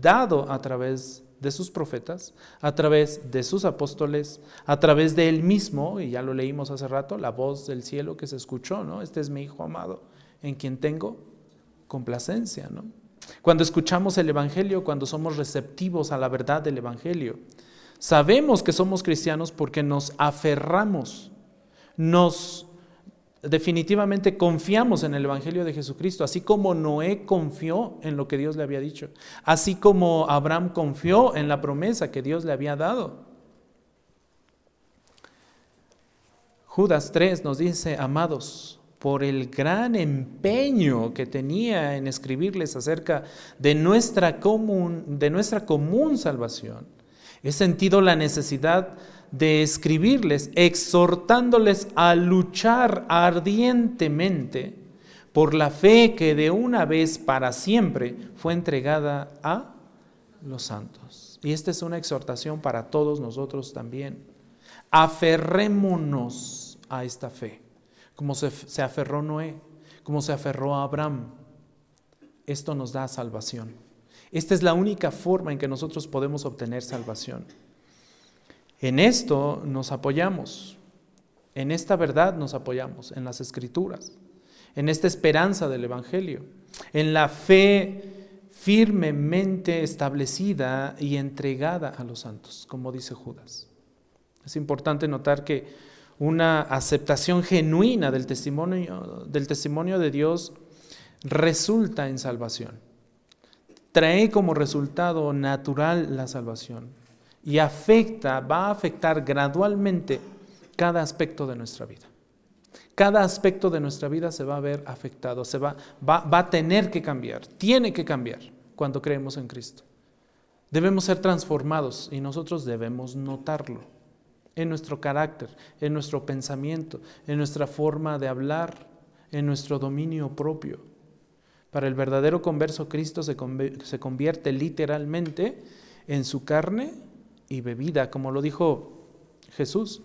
dado a través de sus profetas, a través de sus apóstoles, a través de él mismo, y ya lo leímos hace rato, la voz del cielo que se escuchó, ¿no? Este es mi Hijo amado, en quien tengo complacencia, ¿no? Cuando escuchamos el Evangelio, cuando somos receptivos a la verdad del Evangelio, sabemos que somos cristianos porque nos aferramos, nos definitivamente confiamos en el Evangelio de Jesucristo, así como Noé confió en lo que Dios le había dicho, así como Abraham confió en la promesa que Dios le había dado. Judas 3 nos dice, amados, por el gran empeño que tenía en escribirles acerca de nuestra común, de nuestra común salvación, he sentido la necesidad de escribirles, exhortándoles a luchar ardientemente por la fe que de una vez para siempre fue entregada a los santos. Y esta es una exhortación para todos nosotros también. Aferrémonos a esta fe, como se, se aferró Noé, como se aferró a Abraham. Esto nos da salvación. Esta es la única forma en que nosotros podemos obtener salvación. En esto nos apoyamos, en esta verdad nos apoyamos, en las escrituras, en esta esperanza del Evangelio, en la fe firmemente establecida y entregada a los santos, como dice Judas. Es importante notar que una aceptación genuina del testimonio, del testimonio de Dios resulta en salvación. Trae como resultado natural la salvación y afecta, va a afectar gradualmente cada aspecto de nuestra vida. Cada aspecto de nuestra vida se va a ver afectado, se va, va, va a tener que cambiar, tiene que cambiar cuando creemos en Cristo. Debemos ser transformados y nosotros debemos notarlo en nuestro carácter, en nuestro pensamiento, en nuestra forma de hablar, en nuestro dominio propio. Para el verdadero converso, Cristo se, convierte literalmente en su carne y bebida, como lo dijo Jesús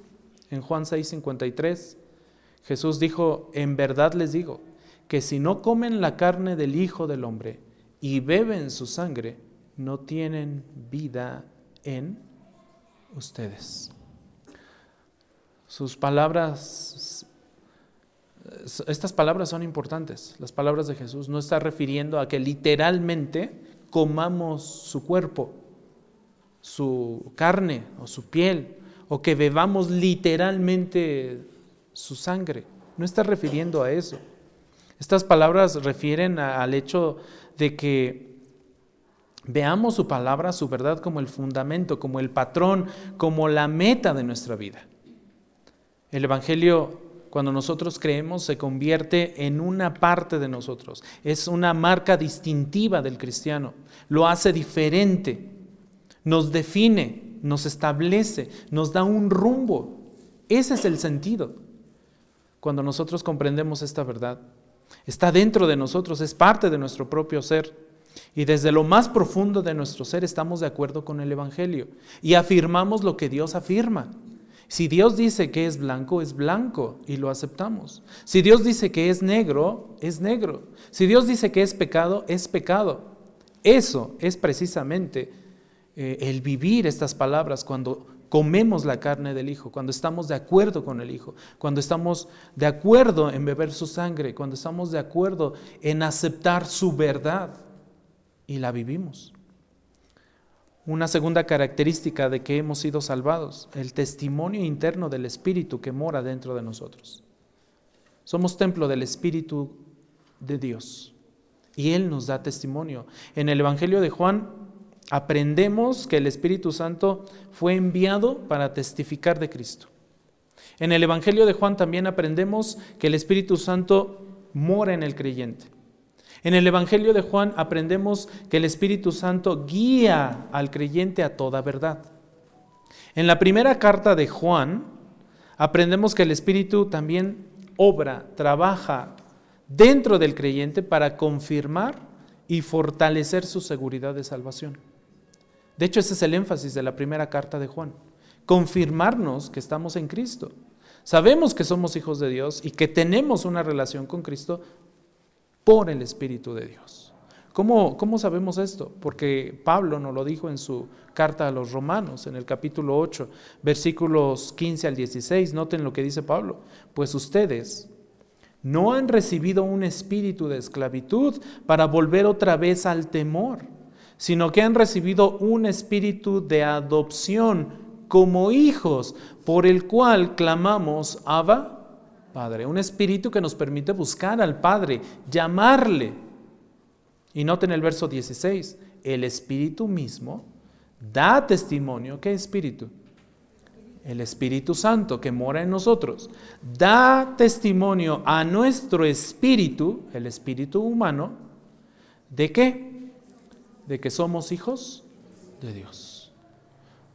en Juan 6:53. Jesús dijo, en verdad les digo, que si no comen la carne del Hijo del Hombre y beben su sangre, no tienen vida en ustedes. Sus palabras, estas palabras son importantes, las palabras de Jesús. No está refiriendo a que literalmente comamos su cuerpo, su carne o su piel, o que bebamos literalmente su sangre. No está refiriendo a eso. Estas palabras refieren al hecho de que veamos su palabra, su verdad como el fundamento, como el patrón, como la meta de nuestra vida. El Evangelio, cuando nosotros creemos, se convierte en una parte de nosotros. Es una marca distintiva del cristiano. Lo hace diferente nos define, nos establece, nos da un rumbo. Ese es el sentido. Cuando nosotros comprendemos esta verdad, está dentro de nosotros, es parte de nuestro propio ser. Y desde lo más profundo de nuestro ser estamos de acuerdo con el Evangelio y afirmamos lo que Dios afirma. Si Dios dice que es blanco, es blanco y lo aceptamos. Si Dios dice que es negro, es negro. Si Dios dice que es pecado, es pecado. Eso es precisamente eh, el vivir estas palabras cuando comemos la carne del Hijo, cuando estamos de acuerdo con el Hijo, cuando estamos de acuerdo en beber su sangre, cuando estamos de acuerdo en aceptar su verdad y la vivimos. Una segunda característica de que hemos sido salvados, el testimonio interno del Espíritu que mora dentro de nosotros. Somos templo del Espíritu de Dios y Él nos da testimonio. En el Evangelio de Juan aprendemos que el Espíritu Santo fue enviado para testificar de Cristo. En el Evangelio de Juan también aprendemos que el Espíritu Santo mora en el creyente. En el Evangelio de Juan aprendemos que el Espíritu Santo guía al creyente a toda verdad. En la primera carta de Juan aprendemos que el Espíritu también obra, trabaja dentro del creyente para confirmar y fortalecer su seguridad de salvación. De hecho, ese es el énfasis de la primera carta de Juan, confirmarnos que estamos en Cristo. Sabemos que somos hijos de Dios y que tenemos una relación con Cristo por el Espíritu de Dios. ¿Cómo, ¿Cómo, sabemos esto? Porque Pablo nos lo dijo en su carta a los romanos, en el capítulo 8, versículos 15 al 16. Noten lo que dice Pablo. Pues ustedes no han recibido un espíritu de esclavitud para volver otra vez al temor, sino que han recibido un espíritu de adopción como hijos, por el cual clamamos, Abba, Padre. Un espíritu que nos permite buscar al Padre, llamarle y noten el verso 16, el Espíritu mismo da testimonio. ¿Qué Espíritu? El Espíritu Santo que mora en nosotros. Da testimonio a nuestro espíritu, el espíritu humano, ¿de qué? De que somos hijos de Dios.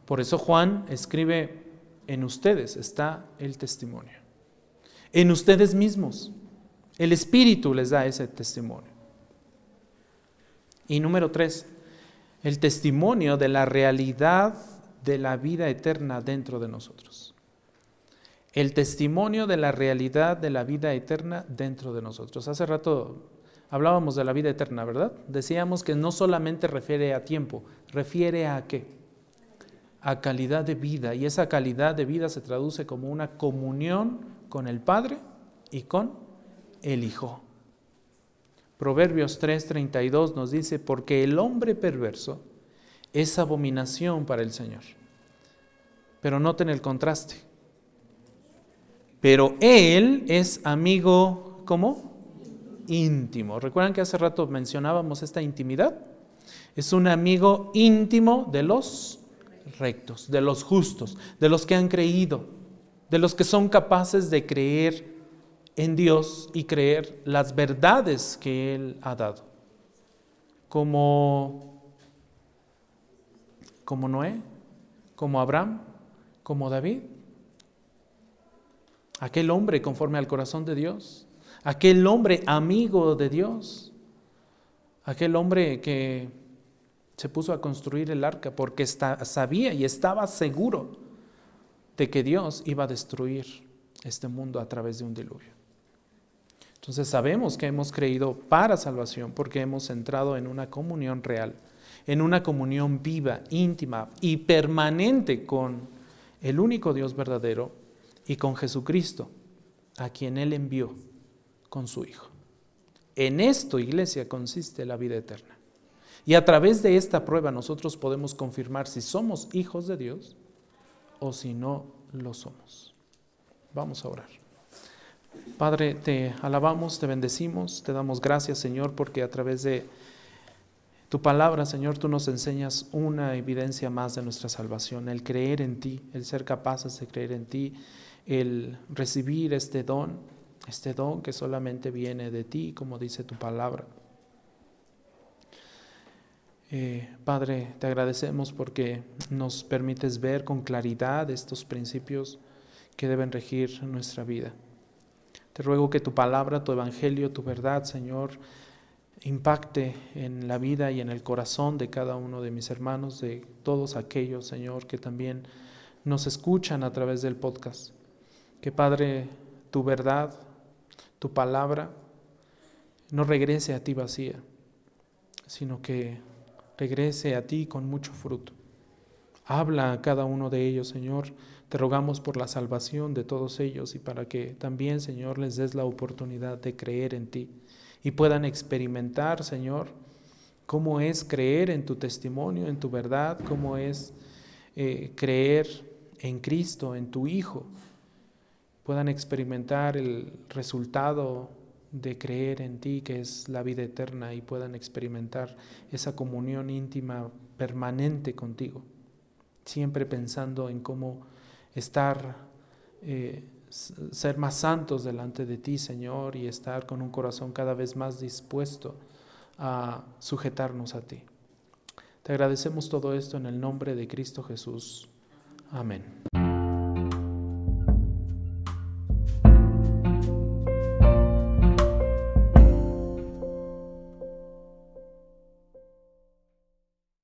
Por eso Juan escribe, en ustedes está el testimonio. En ustedes mismos. El Espíritu les da ese testimonio. Y número tres, el testimonio de la realidad de la vida eterna dentro de nosotros. El testimonio de la realidad de la vida eterna dentro de nosotros. Hace rato hablábamos de la vida eterna, ¿verdad? Decíamos que no solamente refiere a tiempo, refiere a qué? A calidad de vida. Y esa calidad de vida se traduce como una comunión con el Padre y con el Hijo. Proverbios 3:32 nos dice, porque el hombre perverso es abominación para el Señor. Pero noten el contraste. Pero Él es amigo, ¿cómo? Íntimo. ¿Recuerdan que hace rato mencionábamos esta intimidad? Es un amigo íntimo de los rectos, de los justos, de los que han creído, de los que son capaces de creer en Dios y creer las verdades que Él ha dado. Como, como Noé, como Abraham, como David. Aquel hombre conforme al corazón de Dios. Aquel hombre amigo de Dios. Aquel hombre que se puso a construir el arca porque sabía y estaba seguro de que Dios iba a destruir este mundo a través de un diluvio. Entonces sabemos que hemos creído para salvación porque hemos entrado en una comunión real, en una comunión viva, íntima y permanente con el único Dios verdadero y con Jesucristo, a quien Él envió con su Hijo. En esto, iglesia, consiste la vida eterna. Y a través de esta prueba nosotros podemos confirmar si somos hijos de Dios o si no lo somos. Vamos a orar. Padre, te alabamos, te bendecimos, te damos gracias, Señor, porque a través de tu palabra, Señor, tú nos enseñas una evidencia más de nuestra salvación, el creer en ti, el ser capaces de creer en ti, el recibir este don, este don que solamente viene de ti, como dice tu palabra. Eh, Padre, te agradecemos porque nos permites ver con claridad estos principios que deben regir nuestra vida. Te ruego que tu palabra, tu evangelio, tu verdad, Señor, impacte en la vida y en el corazón de cada uno de mis hermanos, de todos aquellos, Señor, que también nos escuchan a través del podcast. Que Padre, tu verdad, tu palabra, no regrese a ti vacía, sino que regrese a ti con mucho fruto. Habla a cada uno de ellos, Señor, te rogamos por la salvación de todos ellos y para que también, Señor, les des la oportunidad de creer en ti y puedan experimentar, Señor, cómo es creer en tu testimonio, en tu verdad, cómo es eh, creer en Cristo, en tu Hijo. Puedan experimentar el resultado de creer en ti, que es la vida eterna, y puedan experimentar esa comunión íntima permanente contigo, siempre pensando en cómo estar, eh, ser más santos delante de ti, Señor, y estar con un corazón cada vez más dispuesto a sujetarnos a ti. Te agradecemos todo esto en el nombre de Cristo Jesús. Amén.